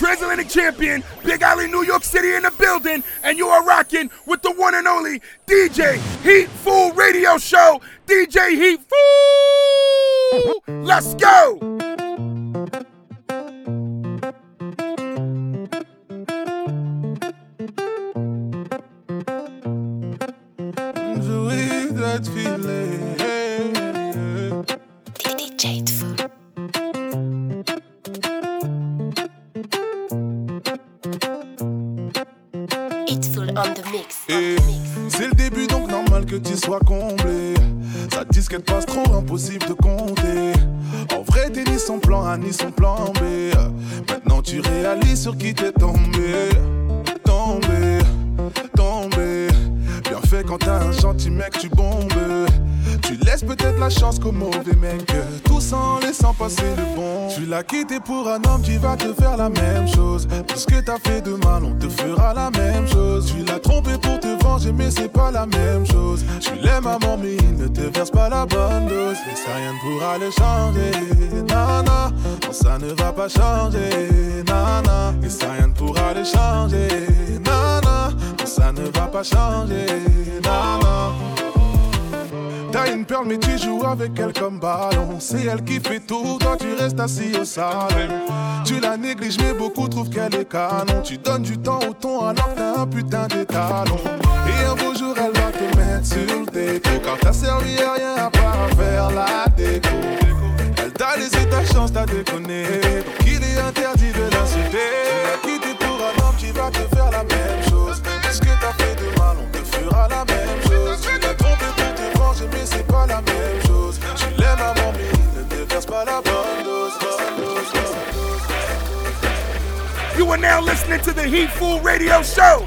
Transatlantic Champion, Big Alley, New York City in the building, and you are rocking with the one and only DJ Heat Fool Radio Show. DJ Heat Fool! Let's go! Qui t'es tombé. Tombé, tombé. Bien fait quand t'as un gentil mec, tu bombes. Tu laisses peut-être la chance qu'au mauvais mec. Tout en laissant passer le bon. Tu l'as quitté pour un homme qui va te faire la même chose. Tout ce que t'as fait de mal, on te fera la même chose. Tu l'as trompé pour te venger, mais c'est pas la même chose. Tu l'aimes à mais il ne te verse pas la bonne dose. Et ça rien ne pourra le changer. Nana, ça ne va pas changer. Nana, et ça rien ne pourra le changer. Nana, non, ça ne va pas changer. Nana. T'as une perle mais tu joues avec elle comme ballon C'est elle qui fait tout, toi tu restes assis au salon Tu la négliges mais beaucoup trouvent qu'elle est canon Tu donnes du temps au ton alors t'as un putain d'étalon Et un beau jour elle va te mettre sur le déco Quand t'as servi à rien à part faire la déco Elle t'a laissé ta chance, t'as déconné Donc il est interdit de l'insulter Tu quitté pour un homme qui va te faire la même chose Ce que t'as fait de mal, on te fera la même chose Tu l'as trompé mais c'est pas la même chose. Tu l'aimes ne te verse pas la bonne dose. You are now listening to the Heat Fool Radio Show.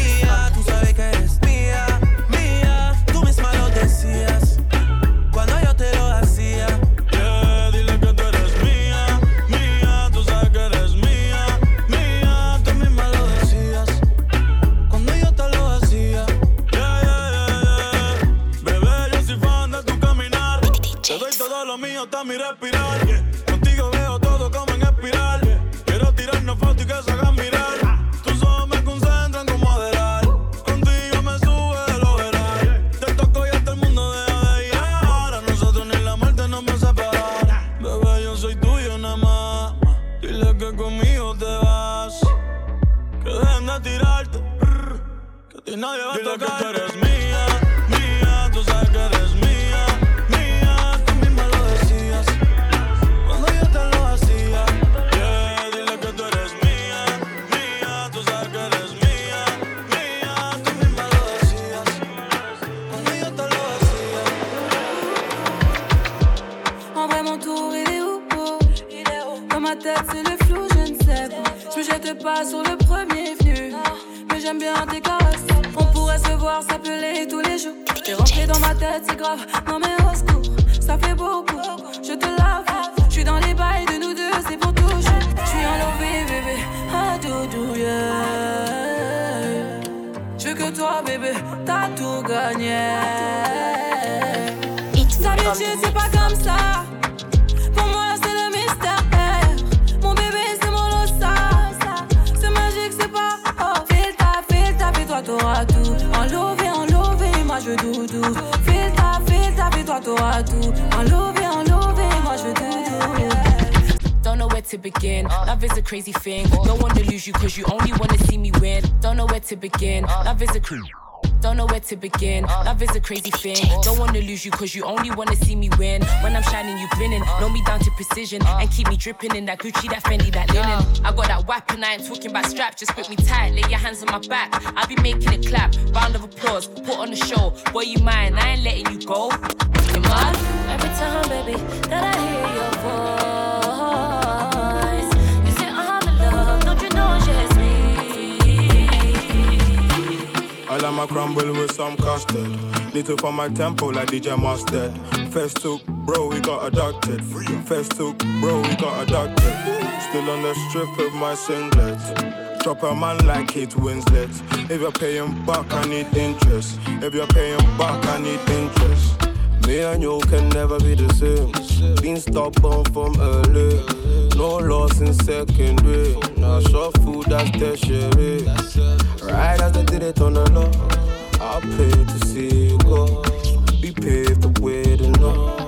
lugar. Crazy thing. Don't wanna lose you cause you only wanna see me win. When I'm shining, you grinning. Know me down to precision. And keep me dripping in that Gucci, that Fendi, that linen. I got that weapon, I ain't talking about straps. Just grip me tight, lay your hands on my back. I'll be making it clap. Round of applause, put on the show. Boy, you mine, I ain't letting you go. You mad? Every time, baby, I crumble with some custard. Little for my tempo like DJ Mustard. First took, bro, we got adopted. First took, bro, we got adopted. Still on the strip of my singlet. Drop a man like Kate Winslet. If you're paying back, I need interest. If you're paying back, I need interest. Me and you can never be the same. Been stubborn from early. No loss in secondary. Now short food, that's tertiary. Right as they did it on the law. I'll pay to see you go. We paved the way to know.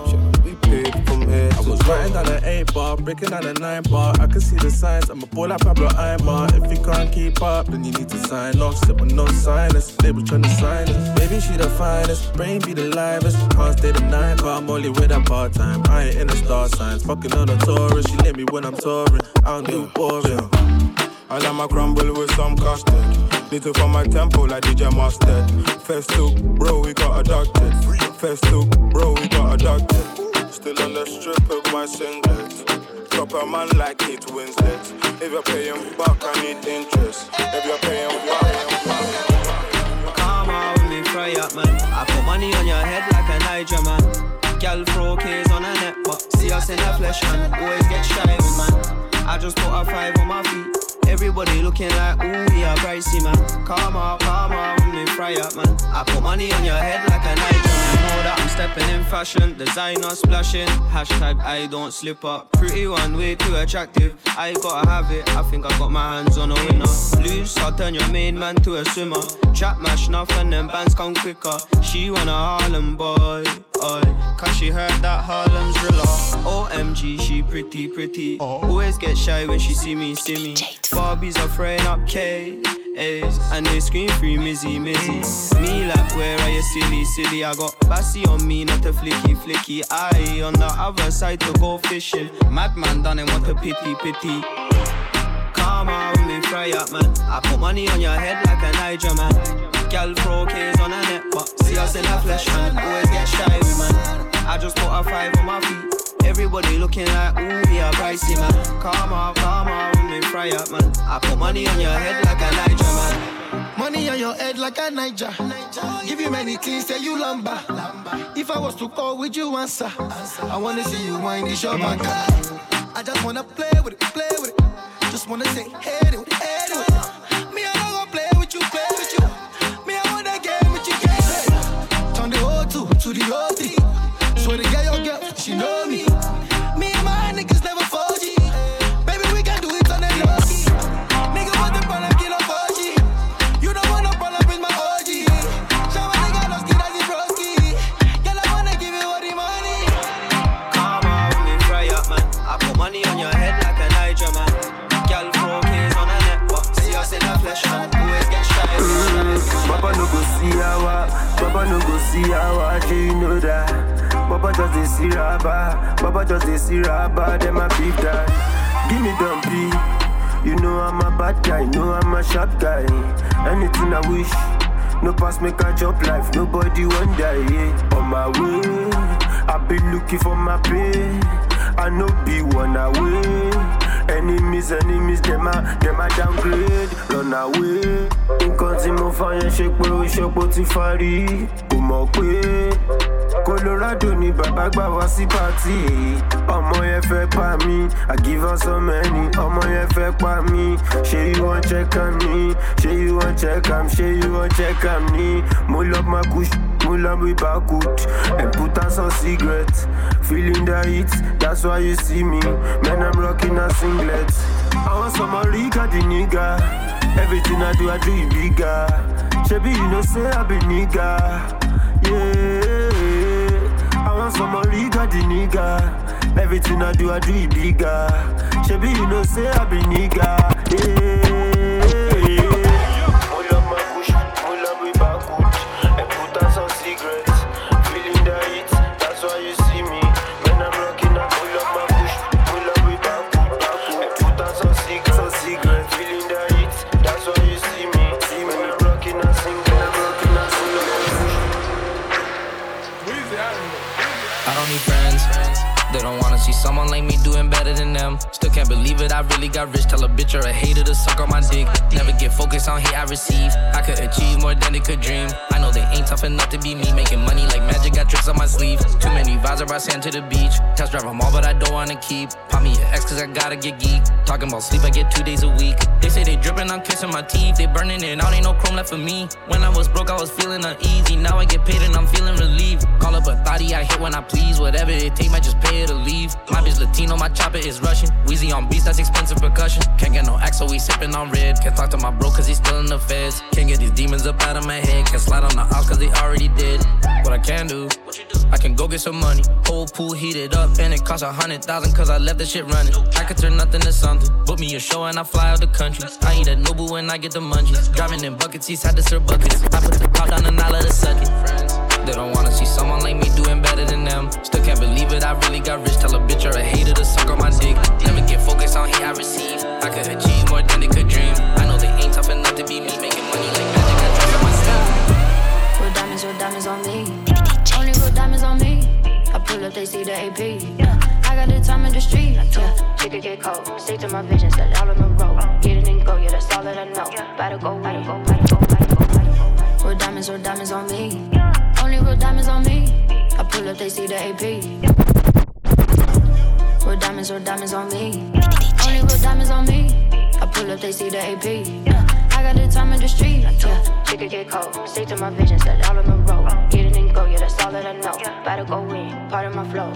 We paved from here to I was writing down an eight bar, breaking down a nine bar. I can see the signs. I'm a boy like Pablo Aimar. If you can't keep up, then you need to sign off. Sit with no silence. They was trying to sign us. Baby, she the finest. Brain be the livest. Can't stay the night, but I'm only with her part time. I ain't in the star signs. Fucking on a tourist. She let me when I'm touring. I don't do boring. I like my crumble with some custard. Little for my tempo like DJ Mustard. First took, bro, we got adopted. First took, bro, we got adopted. Still on the strip of my singlet. Drop a man like Kate Winslet. If you're paying back, I need interest. If you're paying back, Come on with me, fry up, man. I put money on your head like a Niger, man. Gal throw K's on her neck, but see us in the flesh, man. Always get shy with, man. I just put a five on my feet. Everybody looking like, ooh, yeah, pricey, man. Come on, come on, with me, fry up, man. I put money on your head like a Niger, man. Know that I'm stepping in fashion, designer splashing. Hashtag I don't slip up. Pretty one, way too attractive. I gotta have it. I think I got my hands on a winner. Loose, I'll turn your main man to a swimmer. Trap mash enough and then bands come quicker. She want a Harlem boy. Cause she heard that Harlem's driller. OMG, she pretty, pretty. Always get shy when she see me, see me. Barbies are throwing up K. A's, and they scream free Mizzy, Mizzy. Me like, where are you, silly, silly? I got Bassy on me, not a flicky, flicky. I on the other side to go fishing. Madman done and what a pity, pity. Come on me, fry up, man. I put money on your head like a Niger, man. Gal throw K's on her neck, but see us in the flesh, man. Always get shy with, man. I just put a five on my feet. Everybody looking like, ooh, yeah, pricey, man. On, come on with me, fry up, man. I put money on your head like a Niger, man. Money on your head like a Niger. Give you many things, say you lumber. If I was to call, would you answer? I wanna see you wind this your back. I just wanna play with it, play with it. Just wanna say, hey, do it, hey, do it. Just dey see rabba, Baba just dey see rabba, them a beef that. Give me dumpy, you know I'm a bad guy, know I'm a sharp guy. Anything I wish, no pass make a job life, nobody want die. Yeah. On my way, I been looking for my pay, I no be one away. Enemies, enemies, them a, them a downgrade, run away. Nǹkan tí mo fa yẹn ṣe pé ó ṣọpọ̀ ti farí. Kò mọ̀ pé Colorado ni bàbá gbà wá sí pàtì. Ọmọ yẹn fẹ́ pa mí, I give her so many. Ọmọ yẹn fẹ́ pa mí, ṣé you wan check am ni? Ṣé you wan check am? Ṣé you wan check am ni? Mo lọ ma kush, mo lọ bí bakut. And put on some cigarette, feeling the heat, that's why you see me. Man, I'm rocking a singlet. I want some Rica the nigga. Everything I do, I do it bigger. Shebi, you know, say I be nigga. Yeah. Want some Rica the nigga. Everything I do, I do it bigger. Shebi, you know, say I be nigga. Someone believe it, I really got rich. Tell a bitch or a hater to suck on my dick. Never get focused on hate I receive. I could achieve more than they could dream. I know they ain't tough enough to be me. Making money like magic, got tricks on my sleeve. Too many vibes, I sand to the beach. Test drive them all, but I don't wanna keep. Pop me an X cause I gotta get geek. Talking about sleep, I get two days a week. They say they dripping, I'm kissing my teeth. They burning it out, ain't no chrome left for me. When I was broke, I was feeling uneasy. Now I get paid and I'm feeling relieved. Call up a thotty, I hit when I please. Whatever it take, might just pay it to leave. My bitch Latino, my chopper is Russian. Wheezy on beats, that's expensive percussion. Can't get no X, so we sippin' on red. Can't talk to my bro, cause he's still in the feds. Can't get these demons up out of my head. Can't slide on the house, cause they already did. What I can do, I can go get some money. Whole pool heated up, and it costs a hundred thousand, cause I left the shit running. I could turn nothing to something. Book me a show and I fly out the country. I eat at Nobu when I get the munchies. Driving in bucket seats, had to serve buckets. I put the top down and I let it suck it. They don't wanna see someone like me doing better than them. Still can't believe it, I really got rich. Tell a bitch or a hater to suck on my dick. Never get focused on hate I receive. I could achieve more than they could dream. I know they ain't tough enough to be me, making money like magic. I trust on my sleeve. Real diamonds, real diamonds on me. Only real diamonds on me. I pull up, they see the AP. Yeah. I got the time in the street. Yeah. She get cold. Stick to my vision, set all on the road. Get it and go, yeah, that's all that I know. Better go, better go, better go, better go, better go. Real diamonds, real diamonds on me. Only real diamonds on me. I pull up, they see the AP. Real diamonds, real diamonds on me. Only real diamonds on me. I pull up, they see the AP. I got the time in the street. Yeah, could get cold. Stick to my vision, set all on the road. Get it and go, yeah, that's all that I know. Better go in, part of my flow.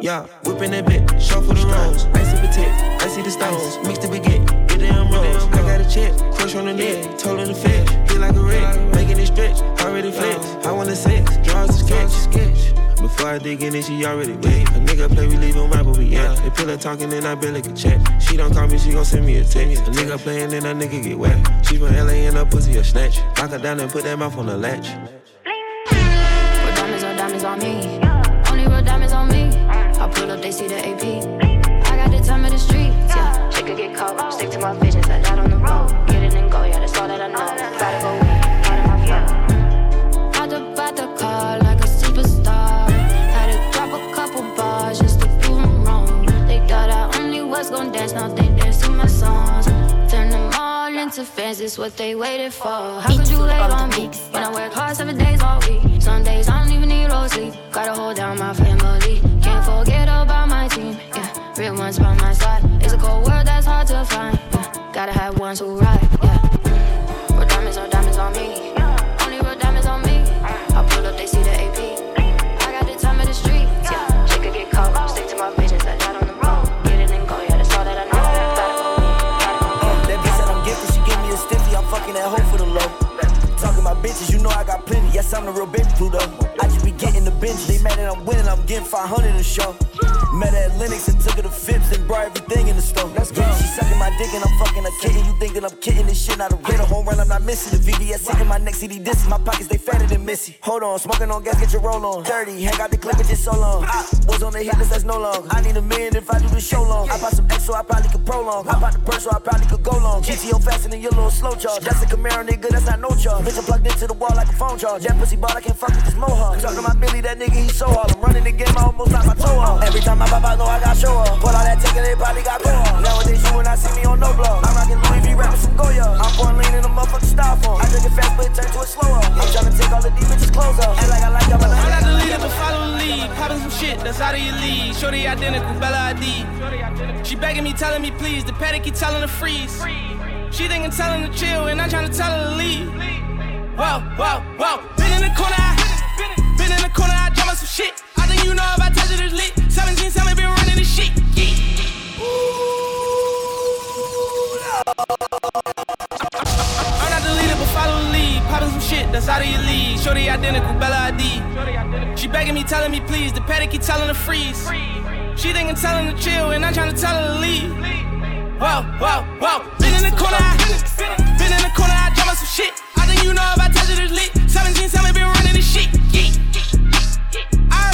Yeah, whipping that bit, show for the rolls. Icy potato, I see the stones. Mix the baguette, get them rolls. I got a check, crush on the neck, told her the fed. Hit like a wreck, making it stretch, already flex. I want to sex, draws a sketch, sketch. Before I dig in it, she already wet. A nigga play, we leave him right where we at. They pillow talking, and I barely can chat. She don't call me, she gon' send me a text. A nigga playing, then a nigga get wet. She from LA and her pussy a snatch. Lock her down and put that mouth on the latch. Real diamonds, real diamonds on me. Only real diamonds on me. I pull up, they see the AP. Into fans, it's what they waited for. How could you hate on me when I work hard seven days all week? Some days I don't even need no sleep. Gotta hold down my family. Can't forget about my team. Yeah, real ones by my side. It's a cold world that's hard to find. Yeah, gotta have ones who ride. Yeah, real diamonds on diamonds on me. I'm the real baby Pluto. I just be getting the bench. They mad that I'm winning, I'm getting 500 a show. Met at Lenox and took her to Phipps and brought everything in the store. Let's go. She sucking my dick and I'm fucking a kitten. You thinking I'm kidding this shit? Not a a home run, I'm not missing. The VVS sitting my next CD disses. My pockets they fatter than Missy. Hold on, smoking on gas, get your roll on. Dirty, hang out the clip, it's just so long. I was on the hit list, that's no long. I need a million if I do the show long. I bought some X so I probably could prolong. I bought the purse so I probably could go long. GTO faster than your little slow charge. That's a Camaro nigga, that's not no charge. Bitch, I'm plugged into the wall like a phone charge. That pussy ball, I can't fuck with this mohawk. Talking my Billy, that nigga, he so hard. I'm running the game, I almost knocked my toe off. Every time I pop out, know I got show off. Put all that taking, they probably got go off. Nowadays, you and I see me on no blog. I'm rocking Louis V, rapping some Goya. I'm pouring lean in a motherfucking styrofoam. I drink it fast, but it turn to a slower. I'm trying to take all of these bitches' clothes off. Act like I like y'all, but I I'm not the leader, but follow the lead. Popping some shit that's out of your league. Shorty identical, Bella Hadid. She begging me, telling me please. The Patek keep telling her freeze. She thinking telling her chill, and I'm trying to tell her to leave. Whoa, whoa, whoa. Been in the corner, I, corner, I on some shit. I think you know if I touch it, it's lit. 17, 7, been running this shit. I'm not the leader, but follow the lead. Popping some shit that's out of your league. Shorty identical, Bella Hadid. She begging me, telling me please. The Patek keep telling her freeze. She thinking telling her chill, and I'm trying to tell her to leave. Whoa, whoa, whoa. Been in the corner, I, been in the corner, I drop some shit. I think you know if I touch it, it's lit. 17, 7 been running this shit. Yeah.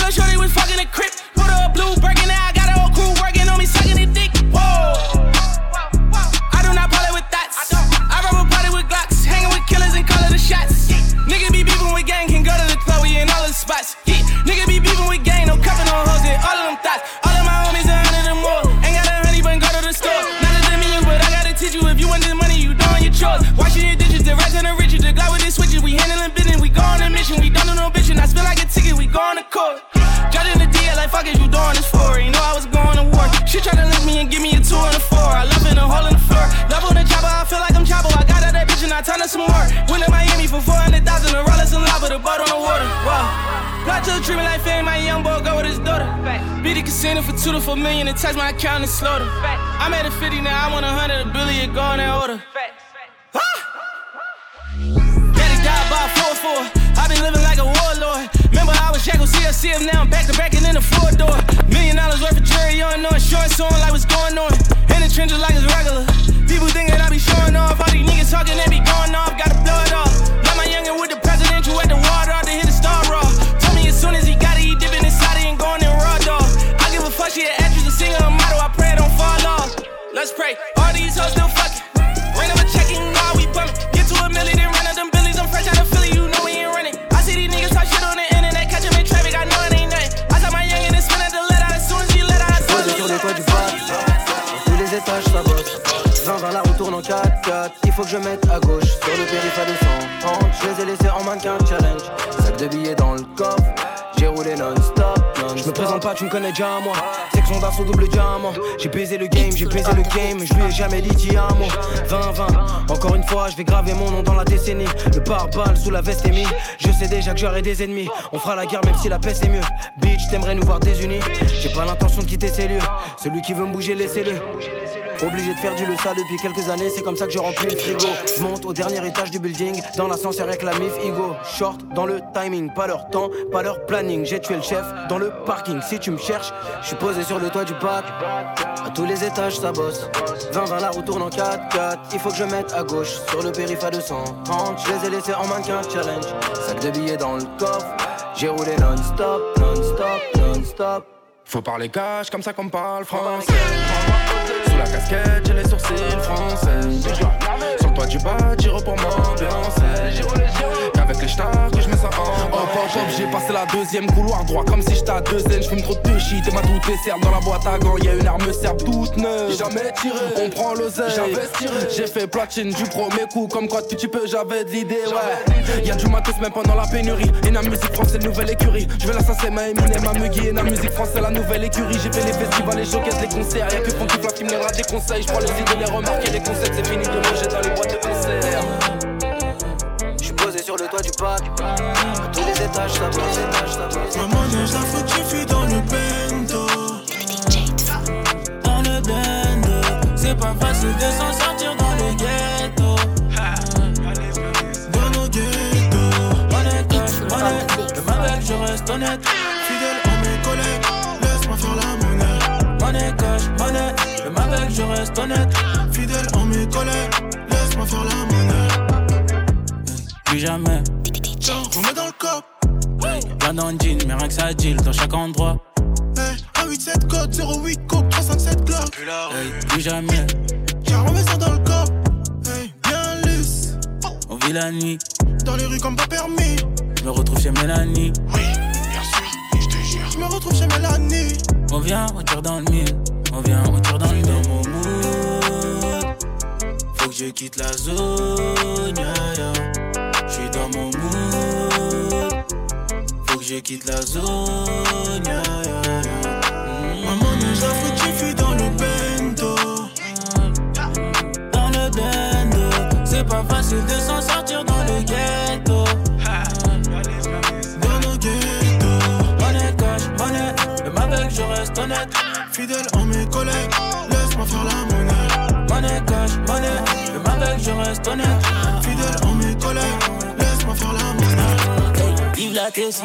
Her shorty was fucking a crip. Put her a blue breaking now I got a whole crew working on me, sucking the dick. Whoa. I do not play with that. I rub a party with Glocks, hanging with killers and calling the shots. Nigga be beefing with gang, can go to the club, we in all the spots. Yeah. Nigga be beefing with gang, no cuffing, no hoes, in all of them thoughts. All of my homies, a hundred and more. Ain't got a honey, but go to the store. Not a million, but I gotta teach you if you want this money, you doing your chores. Washing your dishes, the rest of the riches, the glide with the switches. We handling business, we go on a mission, we don't do no bitching. I spit like a ticket, we go on the court. She to link me and give me a two and a four. I love in a hole in the floor. Love on the chopper, I feel like I'm chopper. I got out that bitch and I turned her some more. Went to Miami for 400,000, a rollers and lava, the boat on the water. Wow. Plot to the treatment like fame, my young boy go with his daughter. Beat the casino for two to four million and touch my account and slaughter. I'm at a 50 now, I want a hundred, a billion, go in that order. Daddy died by 4-4. i been living like a warlord. Remember I was Jack with CLCF, now I'm back to back and in the floor door. Million dollars worth of jury on, no insurance on, like what's going on. Tu me connais déjà moi. Section d'assaut double diamant. J'ai baisé le game, j'ai baisé le game. Je lui ai jamais dit un mot. 20-20, encore une fois, je vais graver mon nom dans la décennie. Le pare-balles sous la veste est mis. Je sais déjà que j'aurai des ennemis. On fera la guerre même si la paix c'est mieux. Bitch, t'aimerais nous voir désunis. J'ai pas l'intention de quitter ces lieux. Celui qui veut me bouger, laissez-le. Obligé de faire du le ça depuis quelques années, c'est comme ça que je remplis le frigo. Monte au dernier étage du building, dans l'ascenseur avec la mif Igo. Short dans le timing, pas leur temps, pas leur planning. J'ai tué le chef dans le parking. Si tu me cherches, je suis posé sur le toit du bac. À tous les étages, ça bosse. 20 20 la roue tourne en 4-4. Il faut que je mette à gauche, sur le périph' à 230. Je les ai laissés en mannequin challenge. Sac de billets dans le coffre. J'ai roulé non-stop, non-stop, non-stop. Faut parler cash, comme ça qu'on parle français. J'ai les sourcils français. Sur le toit du bas, tire pour m'ambiancer. Qu'avec les stars, que je me sens en Hop, hop, hop, j'ai passé la deuxième couloir droit. Comme si j'étais à deux N, j'fume trop de shit et ma tout dessert dans la boîte à gants. Y'a une arme serbe toute neuve. Jamais tiré, on prend l'oseille. J'ai fait platine du premier coup, comme quoi tu peux, j'avais de l'idée, ouais. Y'a du matos même pendant la pénurie. Et la musique française, nouvelle écurie. Je vais l'assassin, ma Eminem, ma Mugi. Et la musique française, la nouvelle écurie. J'ai fait les festivals, les showcases, les concerts. Y'a que Funky Flash qui me donnera des conseils. J'prends les idées, les remarques et les concepts. C'est fini de manger dans les boîtes de concert. Le toit du bac. À tous les étages, ça bosse, étages, ça bosse. Maman, neige la faute, j'ai fui dans le bendo. Dans le bendo. C'est pas facile de s'en sortir dans le ghetto. Dans nos ghettos. Honnête, honnête. Le avec, je reste honnête. Fidèle à mes collègues. Laisse-moi faire la monnaie. Monnaie, cash, monnaie. Le avec, je reste honnête. Fidèle à mes collègues. Laisse-moi faire la monnaie. Plus jamais. Tiens, remets dans le cop. Pas dans le jean, mais rien que ça deal dans chaque endroit. Hey, 187 code 08 coke 357 Glock. Hey, plus jamais. Tiens, remets ça dans le cop. Hey, bien lisse. On vit la nuit. Dans les rues comme pas permis. Je me retrouve chez Mélanie. Oui, bien sûr, je te jure. Je me retrouve chez Mélanie. On vient, on tire dans le mille. On vient, on tire dans le mille. Dans mon mood. Faut que je quitte la zone. Yeah, yeah. Je quitte la zone. Yeah. Maman, faute, j'ai fui dans le bendo. Dans le bendo. C'est pas facile de s'en sortir dans le ghetto. Dans nos ghettos. Monnaie, cash, monnaie. Même avec, je reste honnête. Fidèle à mes collègues. Laisse-moi faire la monnaie. Monnaie, cash, monnaie. Même avec, je reste honnête. Fidèle à mes collègues la tessie.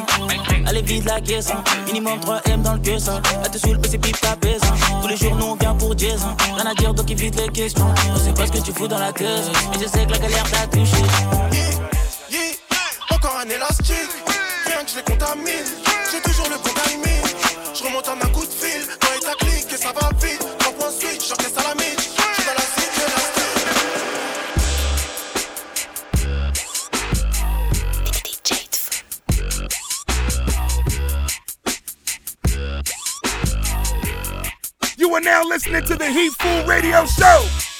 Allez vide la caisse. Minimum 3M dans le caisse. À te suivre, c'est pipe ta baisse. Tous les jours, nous on vient pour Jason. Rien à dire, donc évite les questions. On sait pas ce que tu fous dans la tête. Mais je sais que la galère t'a touché. Encore un élastique. Rien que je les contamine. now listening to the Heat Fool Radio Show.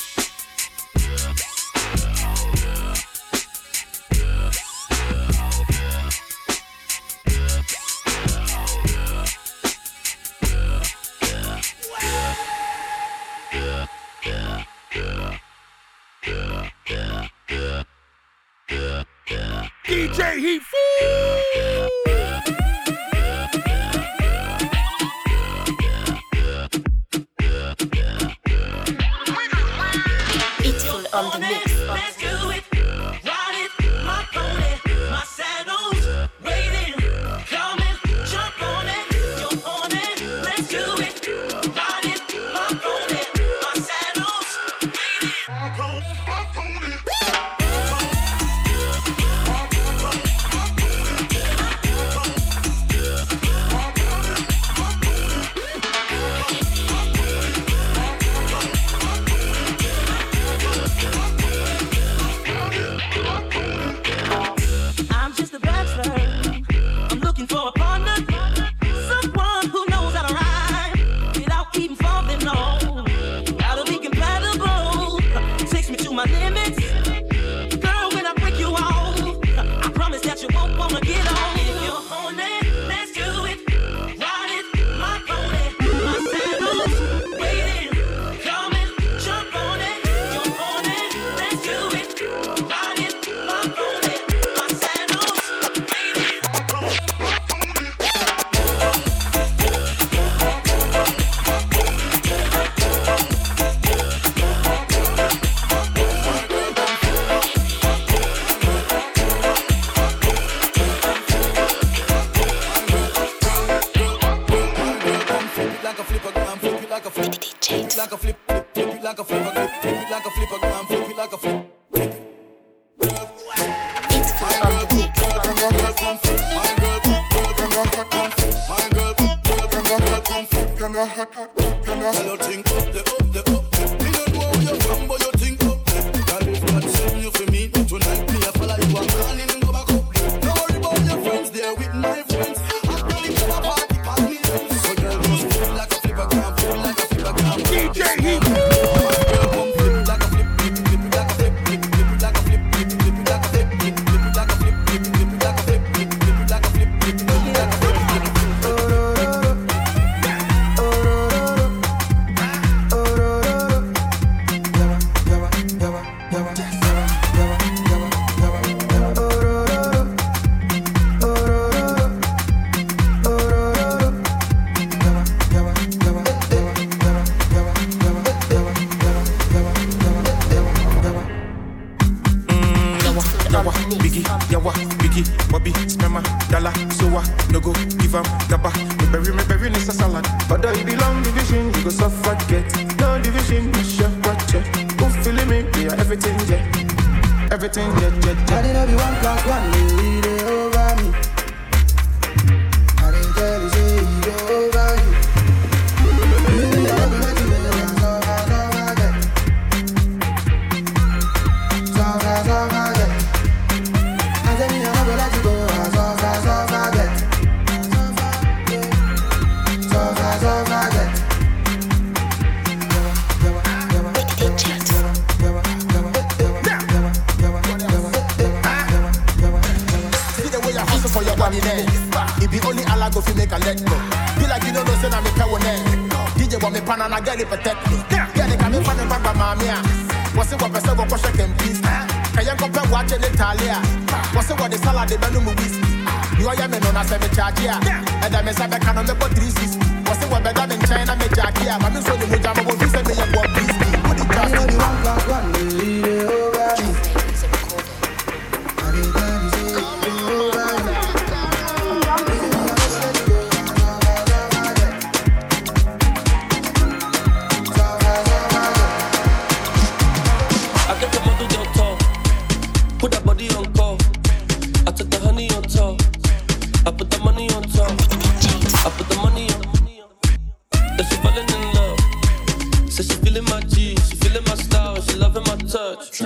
touch.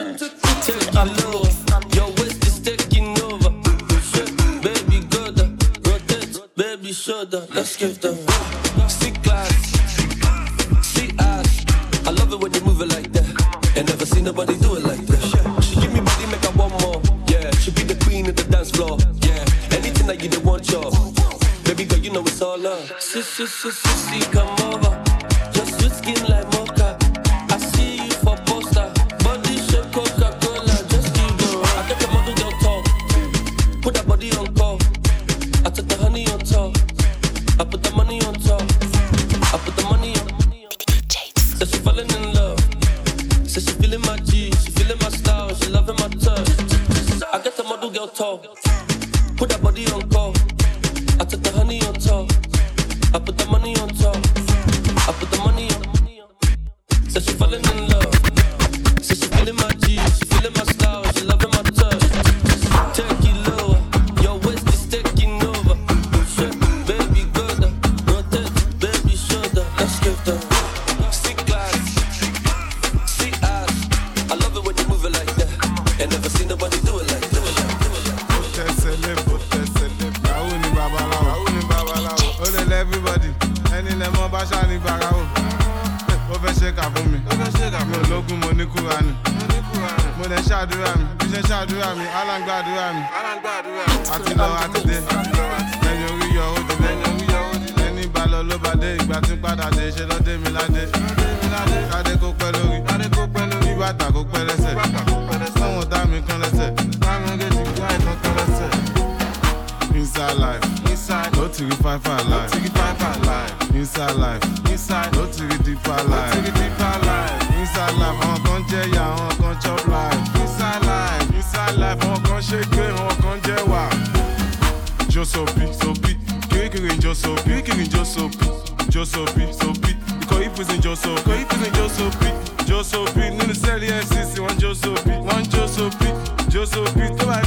Take a look. Your waist is taking over. Baby, good. Rotate, baby, shoulder. Let's give them. take it fine, fine life. No take it fine, fine life. Inside life. Inside. No take it deeper life. No take it deeper life. Inside life. Àwọn kan jẹ́ ya, àwọn kan chop life. Inside life. Inside life. Àwọn kan ṣe gbé, àwọn kan jẹ́ wà. Jọ́sọ̀bí, sọ̀bí. Kékeré jọ́sọ̀bí. Kékeré jọ́sọ̀bí. Jọ́sọ̀bí, sọ̀bí. Ikọ̀ ìfúnṣe jọ́sọ̀bí. Ikọ̀ ìfúnṣe jọ́sọ̀bí. Jọ́sọ̀bí nínú sẹ́ẹ̀lì NCC, wọ́n jọ́sọ̀bí. Wọ́n jọ́sọ̀bí. Jọ́sọ̀bí tó bá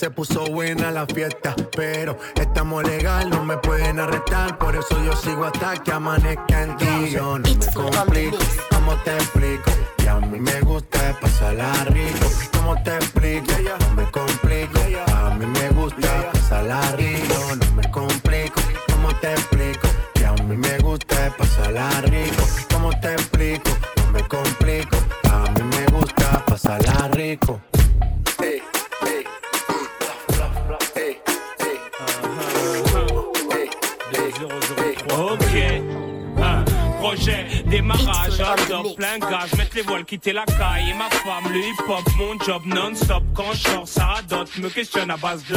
se puso buena la fiesta. Pero estamos legal, no me pueden arrestar. Por eso yo sigo hasta que amanezca en ti. Yo no me complico, ¿cómo te explico? Que a mí me gusta pasarla rico. ¿Cómo te explico? Quitter la caille et ma femme, le hip hop, mon job non-stop. Quand je sors, ça radote, me questionne à base de.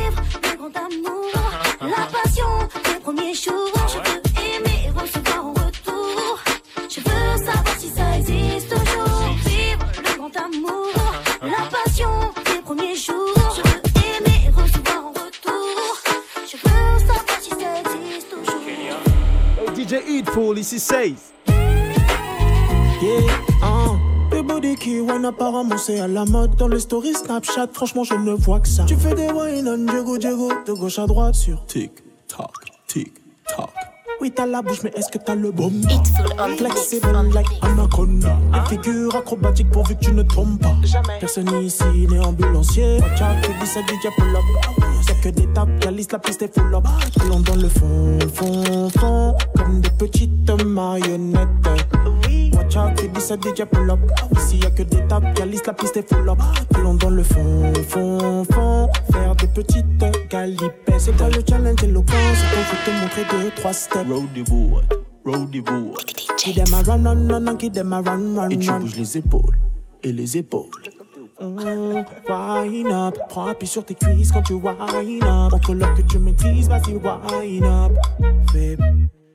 La passion des premiers jours. Je veux aimer et recevoir en retour. Je veux savoir si ça existe toujours. Vivre le grand amour, la passion des premiers jours. Je veux aimer recevoir en retour. Je veux savoir si ça existe toujours. DJ Eatful, ici Safe. Yeah. Les body qui wine apparemment c'est à la mode Dans les stories Snapchat franchement je ne vois que ça. Tu fais des wine on Diego Diego De gauche à droite sur Tic Tac Tic Tac Oui t'as la bouche mais est-ce que t'as le bon Flexible like Anaconda. Une figure acrobatique pourvu que tu ne tombes pas. Personne ici n'est ambulancier. Ça DJ pull up Y'a que des tapes, la liste, la piste est full up Allons dans le fond, fond, fond Comme des petites marionnettes. Watch tu dis ça DJ pull up Ici y'a que des tapes, la liste, la piste est full up Allons dans le fond, fond, fond Faire des petites galipettes C'est quoi le challenge éloquent? C'est qu'on veut te montrer deux, trois steps Roadie boy, roadie boy. Qui dem a run, run, run, run, qui dem a run, run, Et tu bouges les épaules et les épaules. Mm, Wine up, prends appui sur tes cuisses quand tu wine up. Montre-leur que tu maîtrises, vas-y wine up. Fais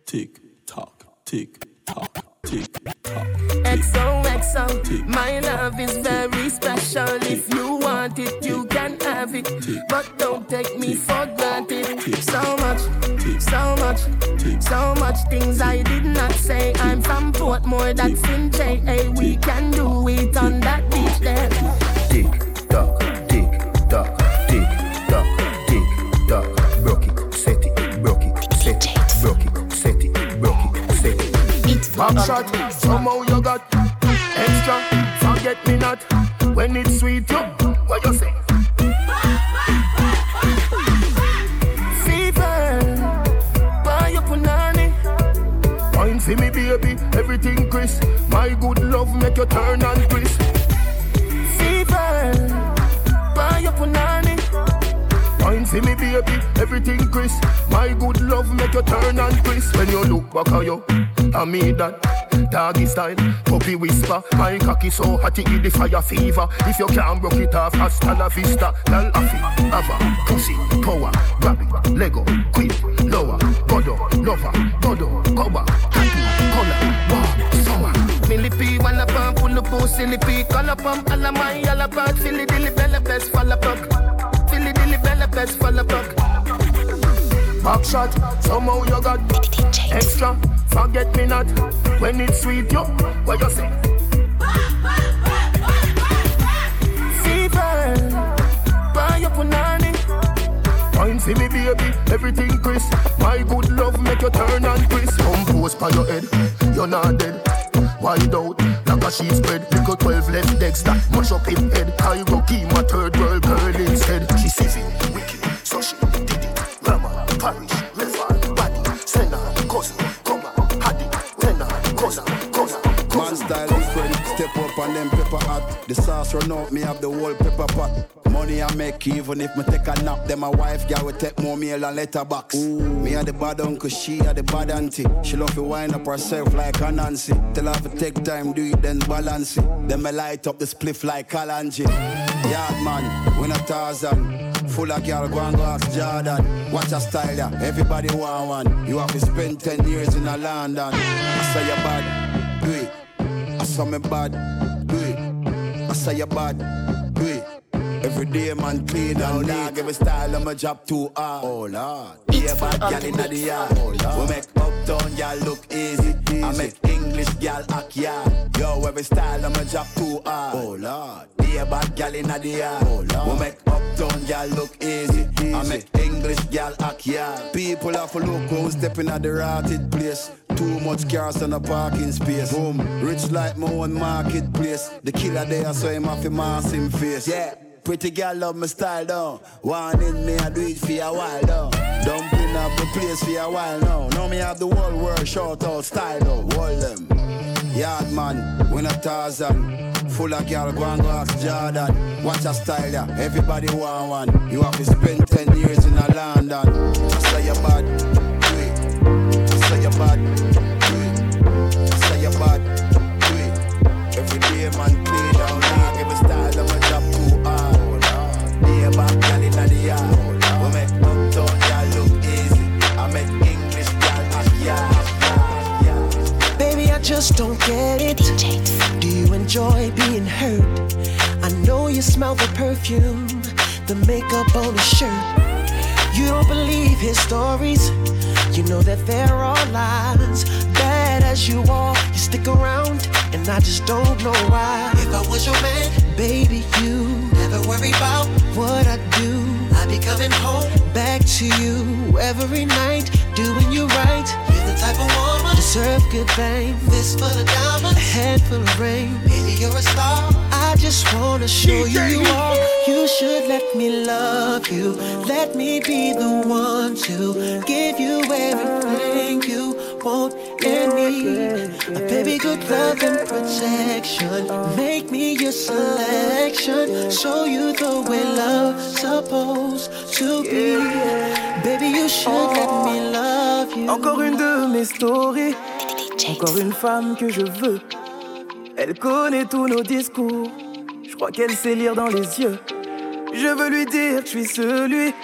tic tac, tic tac, tic tac. XOXO, my love is very special. If you want it, you can have it. But don't take me for granted. So much, so much, so much things I did not say. I'm from Portmore, that's in JA. We can do it on that beach there. Back shot, somehow you got extra. Forget me not when it's sweet. You, what you say? For me, baby, everything crisp. My good love make you turn and twist. Fever, buy your punani. Wine for me, baby, everything crisp. My good love make you turn and twist. When you look back at you, I mean that. Doggy style, puppy whisper. My cocky so hot it the fire fever. If you can't broke it off, hasta la vista. Lal afi, ava, pussy, power, grab Lego, quit, lower, godo, lover, godo, goba, happy, color, warm, summer. Millipede, wanna pump, pull up, oh, silly pea, color pump, all of my yellow bird, silly dilly bella best, fall puck. Silly dilly bella best, fall puck. Back shot, somehow you got extra. Forget me not when it's sweet, yo. What you say? Fever, buy your punani. Wine for me, baby, everything crisp. My good love make you turn and twist. Compose by your head, you're not dead. Wide out, like a sheet spread. Little 12 left Dexter, mush up in head. Cairo key, my third world girl instead. She sees it, wicked, so she on them pepper hot. The sauce run out, me have the whole pepper pot. Money I make even if me take a nap. Then my wife girl will take more meal and letterbox. Ooh. Me a the bad uncle, she a the bad auntie. She love to wind up herself like a Nancy. Tell her to take time, do it then balance it. Then me light up the spliff like Kalanji. Yard man, win a thousand. Full of girl, go and go ask Jordan. Watch a style, yeah. Everybody want one. You have to spend 10 years in a London. I say you bad, do it. I saw me bad, I say you bad. Every day man clean and dog Every style I'ma drop too hard. Oh Lord. Yeah bad gal inna the yard. Oh, We make uptown gal look easy. I make English gal act yard Yo every style I'ma drop too hard. Oh Lord. Yeah bad gal inna the yard. Oh, Lord. We make uptown gal look easy. I make English gal act yard People have to look who's stepping at the rotted place. Too much cars on a parking space. Boom, rich like my own marketplace. The killer there, so him have to mask him face. Yeah. Pretty girl love my style down. One in me, I do it for a while down. Dumping up the place for a while now. Now me have the whole world short out style though. Hold them. Yard man, we not Tarzan. Full of girl, go and go ask Jordan. Watch a style yeah. Everybody want one. You have to spend 10 years in a London. I say you bad, do it. I say you bad, that there are lies. Bad as you are, you stick around, and I just don't know why. If I was your man, baby, you never worry about what I do. I'd be coming home back to you every night, doing you right. You're the type of woman deserve good things. Fist full of diamonds, a head full of rain. Baby, you're a star. I just wanna show you you are. You should let me love you. Let me be the one to give you everything you want and need. A baby, good love and protection. Make me your selection. Show you the way love's supposed to be. Baby, you should let me oh. love you. Encore une de mes stories. Encore une femme que je veux. Elle connaît tous nos discours. Je crois qu'elle sait lire dans les yeux. Je veux lui dire que je suis celui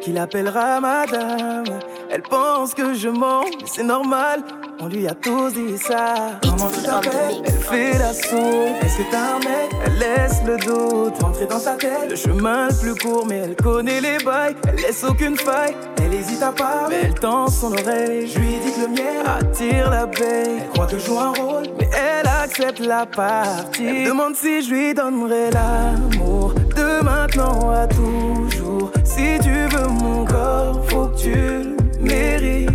qui l'appellera madame. Elle pense que je mens, mais c'est normal. On lui a tous dit ça. Elle fait la sourde. Est-ce que un mec? Elle laisse le doute rentrer dans sa tête. Le chemin le plus court, mais elle connaît les bails. Elle laisse aucune faille. Elle hésite à part, mais elle tend son oreille. Je lui dis que le miel attire l'abeille. Elle croit que je joue un rôle, mais elle accepte la partie. Elle demande si je lui donnerai l'amour de maintenant à toujours. Si tu veux mon corps, faut que tu le mérites.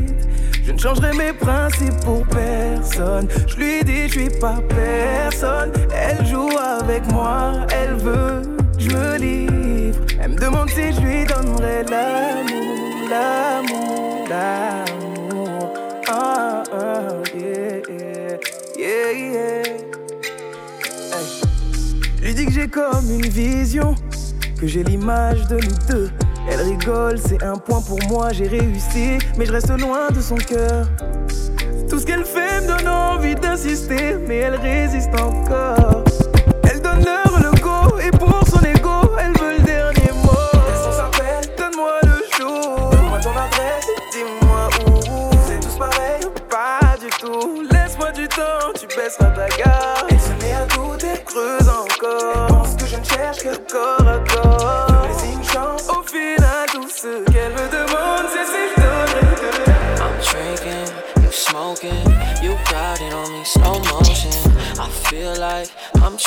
Je ne changerai mes principes pour personne. Je lui dis, je suis pas personne. Elle joue avec moi, elle veut, je me livre. Elle me demande si je lui donnerai l'amour, l'amour. Que j'ai comme une vision, que j'ai l'image de nous deux. Elle rigole, c'est un point pour moi, j'ai réussi, mais je reste loin de son cœur. Tout ce qu'elle fait me donne envie d'insister, mais elle résiste encore. Elle donne leur le go, et pour son ego, elle veut le dernier mot. Laisse-on s'appelle, donne-moi le jour. Donne-moi ton adresse, dis-moi où. C'est tous pareil, pas du tout. Laisse-moi du temps, tu baisseras ta garde. Corps à corps. Mais une chance, au final, tout ce qu'elle me demande, c'est si je I'm drinking, you smoking, you riding on me slow motion. I feel like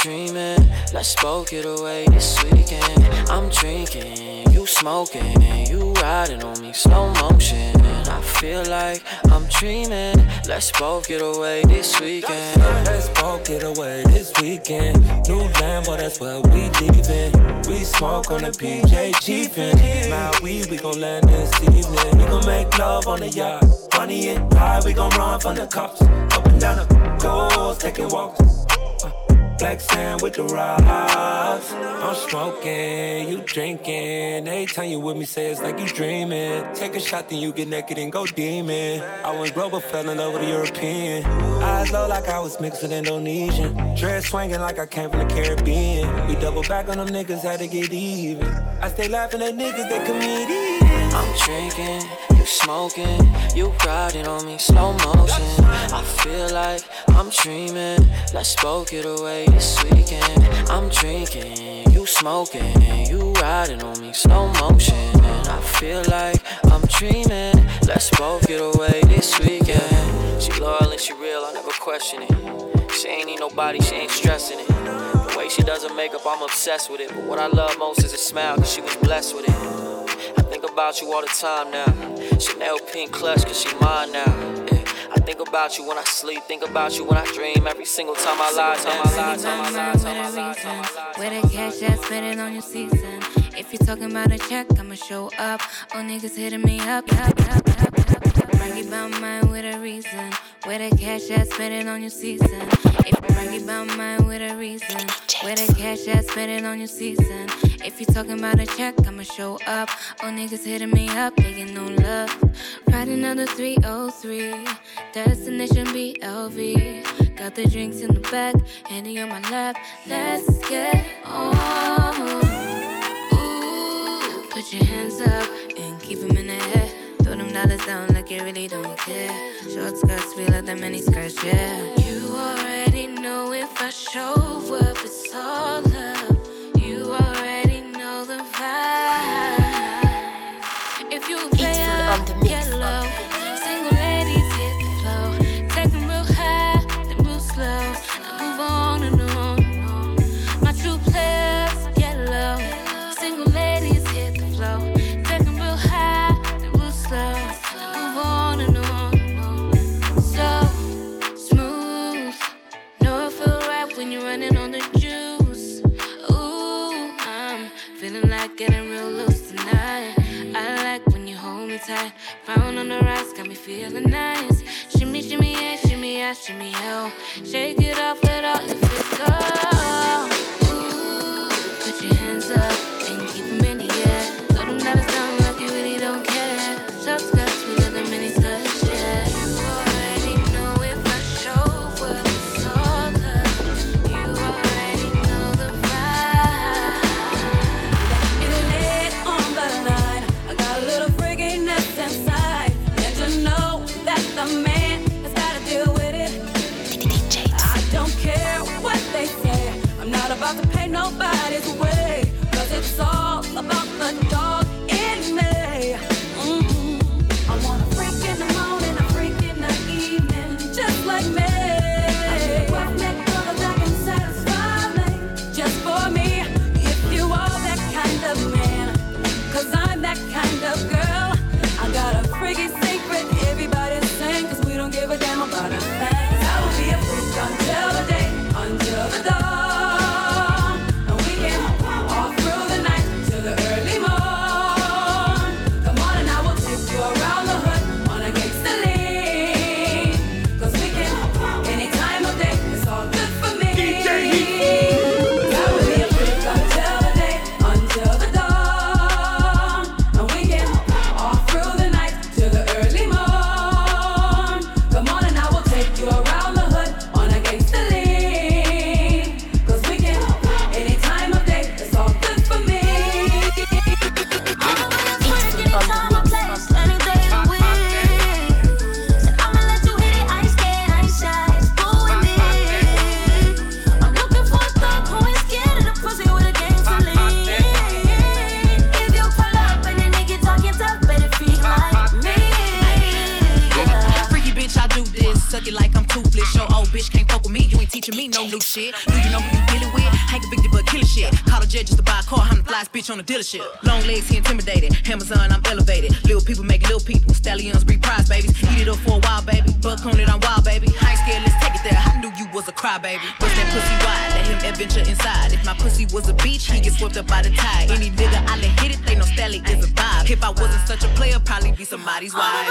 dreaming. Let's smoke it away this weekend. I'm drinking, you smoking, you riding on me slow motion. I feel like I'm dreaming. Let's both get away this weekend. Let's both get away this weekend. New Lambo, that's where we leaving. We smoke on the PJ Chiefin'. Now we, we gon' land this evening. We gon' make love on the yacht. Money and high, we gon' run from the cops. Up and down the coast, taking walks. Black sand with the rocks. I'm smoking, you drinking. Every time you with me, say it's like you dreaming. Take a shot, then you get naked and go demon. I went global, fell in love with a European. Eyes low like I was with Indonesian. Dress swinging like I came from the Caribbean. We double back on them niggas, had to get even. I stay laughing at niggas, they comedians. I'm drinking, you smoking, you riding on me slow motion. I feel like I'm dreaming. Let's both get away this weekend. I'm drinking, you smoking, you riding on me slow motion. And I feel like I'm dreaming. Let's both get away this weekend. She loyal and she real, I never question it. She ain't need nobody, she ain't stressing it. The way she does her makeup, I'm obsessed with it. But what I love most is her smile, cause she was blessed with it. About you all the time now. Chanel pink clutch, cause she mine now. Yeah. I think about you when I sleep, think about you when I dream. Every single time I lie, time I lie, time I lie, time I lie, time I lie. Where the cash at, spend it on your season. If you talking about a check, I'ma show up. All niggas hitting me up, up, up, up, up. Brag about mine with a reason. Where the cash at, spend it on your season. If you brag about mine with a reason. Where the cash at, spend it on your season. If you talking about a check, I'ma show up. All niggas hitting me up, begging no love. Ride another 303. Destination BLV. Got the drinks in the back, Henny on my lap. Let's get on. Put your hands up and keep 'em in the air. Throw them dollars down like you really don't care. Short skirts, we love them mini skirts, yeah. You already know if I show up, it's all love. On the dealership. Long legs, he intimidated. Amazon, I'm elevated. Little people make little people. Stallions breed prize babies. Eat it up for a while, baby. Buck on it, I'm wild, baby. I ain't scared, let's take it there. I knew you was a cry, baby. Bust that pussy wide, let him adventure inside. If my pussy was a beach, he get swept up by the tide. Any nigga I let hit it, they know Stally is a vibe. If I wasn't such a player, probably be somebody's wife.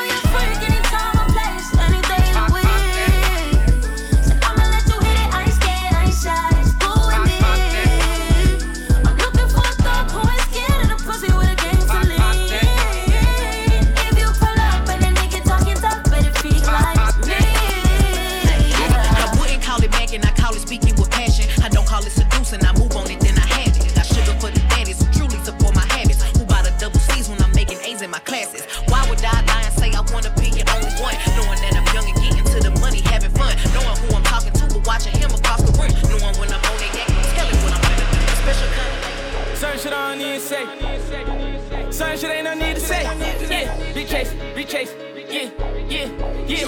Say. Certain shit ain't no need to say. Yeah, big case, big case. Yeah, yeah, yeah, yeah.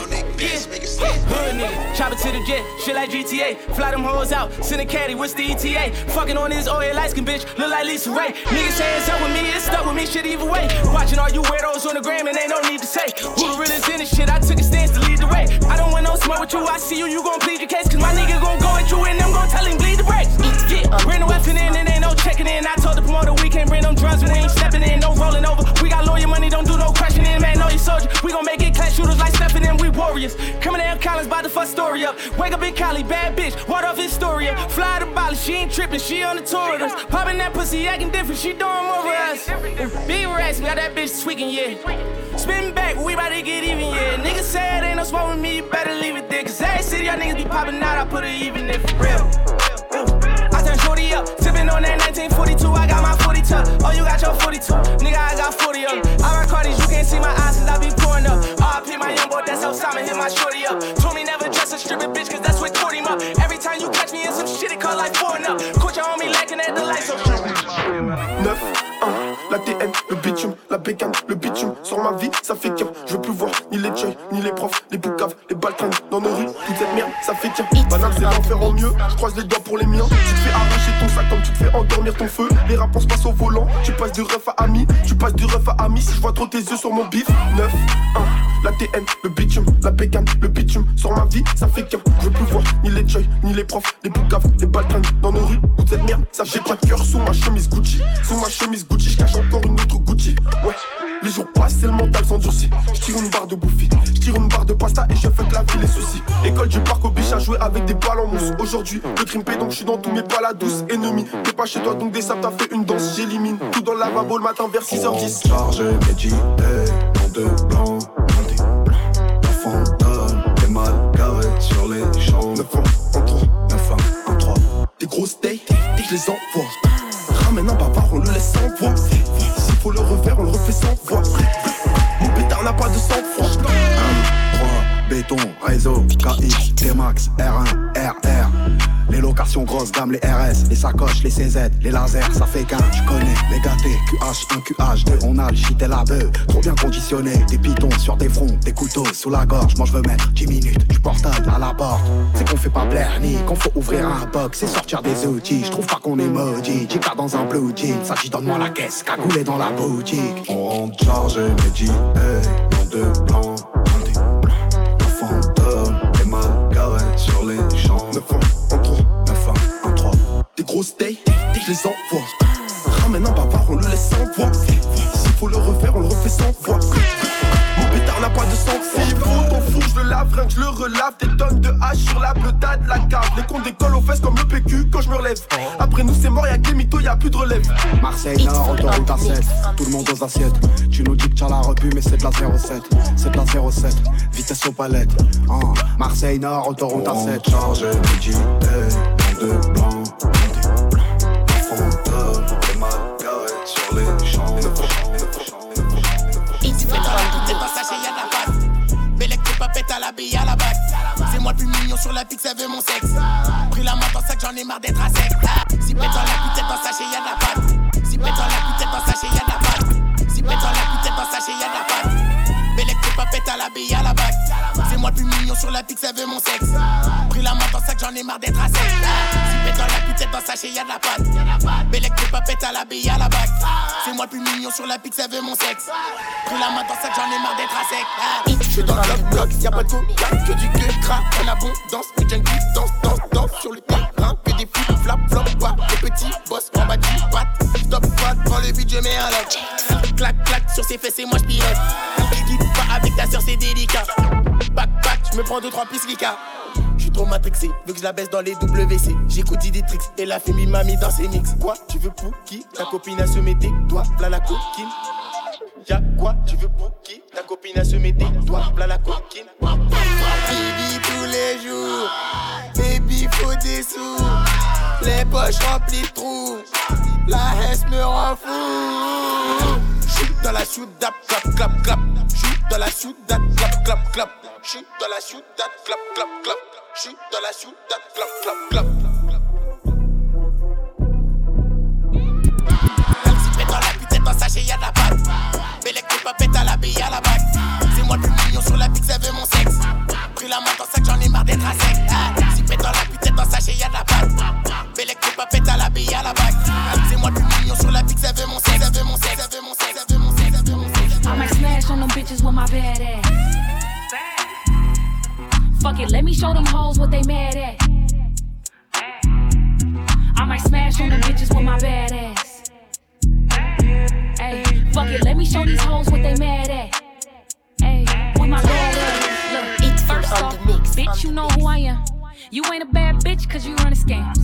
Hood nigga, chop it to the jet, shit like GTA. Fly them hoes out, send a caddy, what's the ETA? Fucking on this oil light skin bitch, look like Lisa Ray. Niggas say it's up with me, it's stuck with me, shit either way. Watching all you weirdos on the gram and ain't no need to say. Who the realest in this shit? I took a stance to lead the way. I don't want no smoke with you, I see you, you gon' plead your case. Cause my nigga gon' go at you and I'm gon' tell him bleed the brakes. Yeah, bring the weapon in and ain't no checking in. I told the promoter we can't bring them drugs, but we ain't stepping in, no rolling over. We got lawyer money, don't do no in, man, know you soldier. We gon' make it clash shooters like stepping in, we warriors. Coming down Collins, by the fuck story up. Wake up in Cali, bad bitch, water off Historia. Fly to Bali, she ain't tripping, she on the tour with us. Popping that pussy, acting different, she doing more for us. Big racks, got that bitch tweaking, yeah. Spin back, we bout to get even, yeah. Niggas said ain't no smoke with me, you better leave it there. Cause every city y'all niggas be popping out, I put it even if for real. I turn shorty up, sipping on that 1942. I got my 40 tuck. Oh, you got your 42. Nigga, I got 40 of them. I rock Cardi's, you can't see my eyes cause I be pouring up. Oh, RP my young boy, that's Osama, hit my shorty up. Told me never trust a stripping bitch cause that's what taught him up. Every time you catch me in some shit, it call like four and up. Coach your homie lacking at the lights, so 9, 1, uh. La TN, le bitume, la bécane, le bitume. Sur ma vie, ça fait qu'un. Je veux plus voir ni les joy, ni les profs, les boucaves, les baltrines dans nos rues. Toute cette merde, ça fait qu'un. Banal, c'est l'enfer en mieux. Je croise les doigts pour les miens. Tu te fais arracher ton sac comme tu te fais endormir ton feu. Les rapports se passent au volant. Tu passes du ref à ami, tu passes du ref à ami. Si je vois trop tes yeux sur mon bif, 9, 1, la TN, le bitume, la bécane, le bitume. Sur ma vie, ça fait qu'un. Je veux plus voir ni les joy, ni les profs, les boucaves, les baltrines dans nos rues. Toute cette merde, ça fait pas de cœur sous ma chemise Gucci. Sous ma chemise Gucci, des balles en mousse. Aujourd'hui, le crime paie donc je suis dans tous mes palas douces. Ennemi, t'es pas chez toi donc des sables, t'as fait une danse. J'élimine tout dans le lavabo le matin vers 6h10. Chargé, médité, en deux blancs, des fantômes, des mal garés sur les champs. 9 1, 1, 3, 9 1, 1, 3. Des grosses dates, je les envoie. Ramène un bavard, on le laisse sans voix. S'il faut le refaire, KX, T-Max, R1, RR. Les locations grosses gamme, les RS, les sacoches, les CZ, les lasers, ça fait qu'un, tu connais. Les gâtés, QH1, QH2, on a le shit et la bœuf. Trop bien conditionné, des pitons sur des fronts, des couteaux sous la gorge. Moi je veux mettre 10 minutes, du portable à la porte. C'est qu'on fait pas blaire ni qu'on faut ouvrir un box et sortir des outils. Je trouve pas qu'on est maudit, Jika dans un blue jean. Ça dit donne-moi la caisse, cagoulé dans la boutique. On rentre chargé, médité, en deux blancs, des champs. 9 1, 1, 3. 9 1, 1, 3. Des grosses dates, je les envoie. Ramène un bavard, on le laisse sans voix. S'il faut le refaire, on le refait sans voix. Mon pétard n'a pas de sang S'il je le relave. Des tonnes de hache sur la bleutade, la cave. Les cons décollent aux fesses comme le PQ quand je me relève. Après nous, c'est mort, y'a que les mythos, y'a plus de relève. Marseille Nord, autoroute à 7, tout le monde aux assiettes. Tu nous dis que t'as la repu, mais c'est de la 07. C'est de la 07, vitesse aux palettes. Ah, Marseille Nord, autoroute à 7. Chargé, médité, en plus mignon sur la pique, veut mon sexe. Pris la main dans sac, j'en ai marre d'être à sec. Si pète dans la pute, dans sachet, y'a de la patte. Si pète dans la pute, dans sachet, y'a de la patte. Si pète dans la pute, dans sachet, y'a de la patte. Bellec, t'es pas pète à la bille à la batte. Moi plus mignon sur la pique, ça veut mon sexe. Pris la main dans sac, j'en ai marre d'être à sec. Si dans la pizza, dans sachet, y'a de la pâte. Bellec, t'es pas pète à la bille, à la bac. C'est moi plus mignon sur la pique, ça veut mon sexe. Pris la main dans sac, j'en ai marre d'être à sec. Je suis dans le bloc, y'a pas de coca, que du que crack, en abondance. Les junkies danse, danse, danse sur le terrain. Des flap, flop, pas. Les petits boss en bas du pat. Stop, pat, prends le beat, je mets un lock. Clac, clac, sur ses fesses et moi je pilote. Quitte pas avec ta soeur, c'est délicat. Back, back, je me prends deux, trois pistes, Lika. J'suis trop matrixé, que je la baisse dans les WC. J'écoute Diditrix et la fille m'a mis dans ses mix. Quoi, tu veux pour qui? Ta copine a se mettre, toi, v'là la coquine. Y'a quoi, tu veux pour qui? Ta copine a se mettre, toi, v'là la coquine. Baby tous les jours, baby faut des sous. Les poches remplies de trous, la hesse me rend fou. J'suis dans la soudade, clap, clap, clap. J'suis dans la soudade, clap, clap, clap. J'suis dans la soudade, clap, clap, clap. J'suis dans la soudade, clap, clap, clap. Pète dans la pute, dans sachet, y'a de la pâte. Bellec, t'es pas pète à la bille, à la bague. C'est moi le mignon sur la pique, ça veut mon sexe. Pris la main dans sac, j'en ai marre d'être à sec. Ah, Si pète dans la pute, dans sachet, y'a de la pâte. Bellec, t'es pas pète à la bille, à la bague. C'est moi le plus mignon sur la pique, ça veut mon sexe, ça veut mon sexe, ça veut mon sexe, ça veut mon sexe, ça veut mon sexe. I might smash on them bitches with my bad ass. Fuck it, let me show them hoes what they mad at. I might smash on them bitches with my bad ass. Hey, fuck it, let me show these hoes what they mad at. Hey, with my bad ass. Look, It's first off, bitch, you know who I am. You ain't a bad bitch cause you running scams.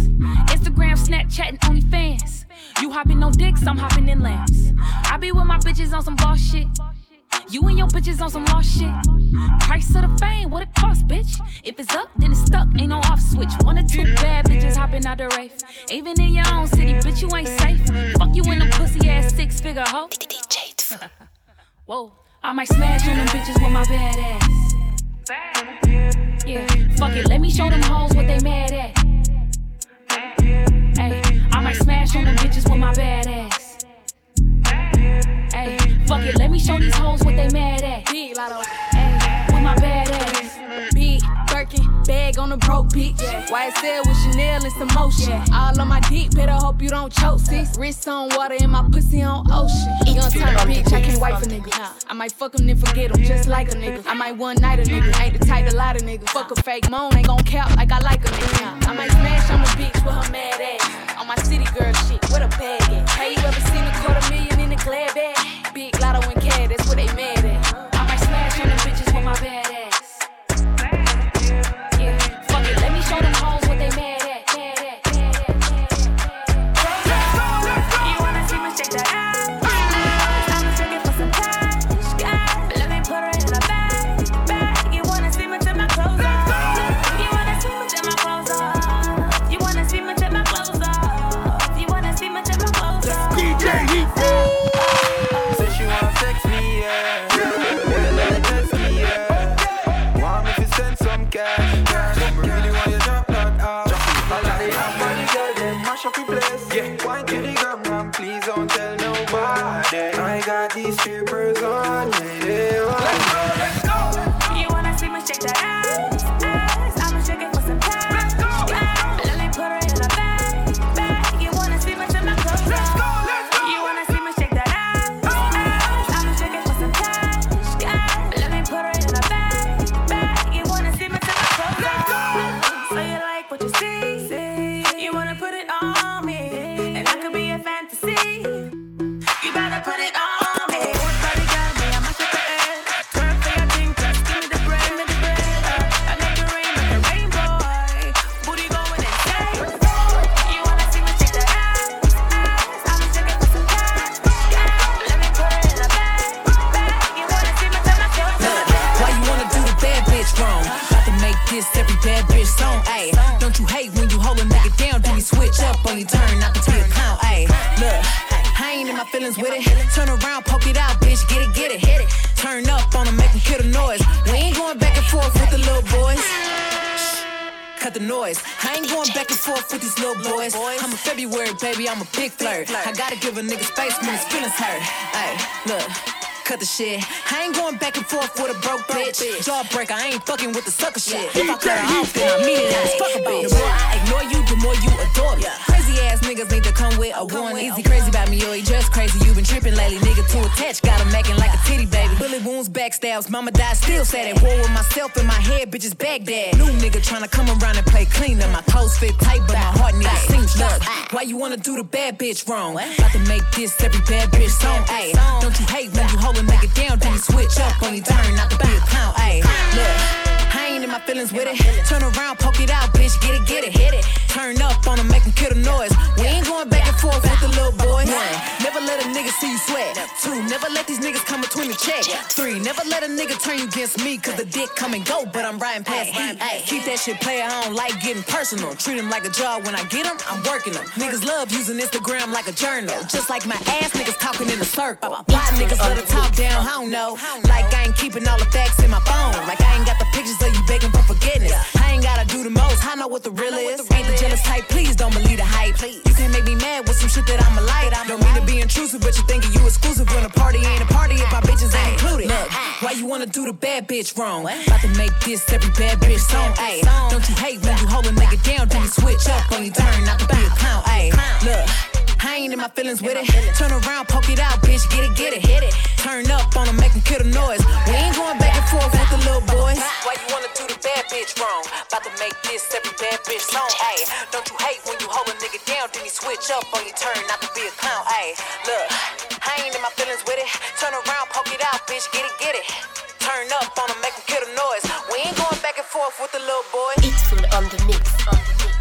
Instagram, Snapchat, and OnlyFans. You hopping on dicks, I'm hopping in lambs. I be with my bitches on some boss shit. You and your bitches on some lost shit. Price of the fame, what it cost, bitch? If it's up, then it's stuck, ain't no off switch. One or two bad bitches hopping out the race. Even in your own city, bitch, you ain't safe. Fuck you in the pussy ass six figure hoe. Whoa, I might smash on them bitches with my bad ass. Yeah, fuck it, let me show them hoes what they mad at. Hey, I might smash on them bitches with my bad ass. Hey, fuck it, let me show these hoes what they mad at. Bag on the broke bitch. YSL with Chanel and some motion. All on my dick, better hope you don't choke. Sis, wrist on water and my pussy on ocean. Young turn bitch, I can't wait for niggas. I might fuck him then forget him, just like a nigga. I might one night a nigga, ain't the type to lie to niggas. Fuck a fake moan, ain't gon' count like I like a nigga. I might smash on the bitch with her mad ass. On my city girl shit, with a bag at? Hey, you ever seen a quarter million in a glad bag? Big lotto and cat, that's what they mad shit. I ain't going back and forth with a broke bitch. Jawbreaker, I ain't fucking with the sucker shit. If I cut her off, then I mean it as fuck a bitch. The more I ignore you, the more you adore me. Crazy ass niggas need to come with a one. Easy crazy about me, yo, he just crazy. You been tripping lately, nigga too attached. Backstabs. Mama died, still sad at war with myself in my head, bitches Baghdad. New nigga tryna come around and play cleaner. My clothes fit tight, but my heart needs seamstress. Why you wanna do the bad bitch wrong? About to make this every bad bitch song. Ayy, don't you hate when you hold a nigga down, then you switch up when you turn not to be a clown. Ayy, look. My feelings with it. Turn around, poke it out, bitch, get it, get it, hit it. Turn up on them, make them kill the noise. We ain't going back and forth with the little boy. One, never let a nigga see you sweat. Two, never let these niggas come between the check. Three, never let a nigga turn you against me, cause the dick come and go, but I'm riding past me. Ay, keep that shit player, I don't like getting personal. Treat him like a job, when I get him, I'm working him. Niggas love using Instagram like a journal. Just like my ass niggas talking in a circle. Why niggas let the talk down, I don't know. Like I ain't keeping all the facts in my phone. Like I ain't got the pictures of you begging for forgiveness. I ain't gotta do the most, I know what the real is. Ain't the jealous type, please don't believe the hype. You can't make me mad with some shit that I'm a light. I don't mean to be intrusive, but you thinking you exclusive when a party ain't a party if my bitches ain't included. Look, why you wanna do the bad bitch wrong? About to make this every bad bitch song. Ayy, don't you hate when you hold a nigga down, then you switch up when you turn not to be a clown. Look. I ain't in my feelings with it. Turn around, poke it out, bitch, get it, get it, hit it. Turn up on them, make them kill the noise. We ain't going back and forth with the little boys. Why you wanna do the bad bitch wrong? About to make this every bad bitch song. Ayy, don't you hate when you hold a nigga down, then you switch up on your turn not to be a clown. Ayy, look, I ain't in my feelings with it. Turn around, poke it out, bitch, get it, get it. Turn up on them, make them kill the noise. We ain't going back and forth with the little boys. It's full on the mix. On the mix.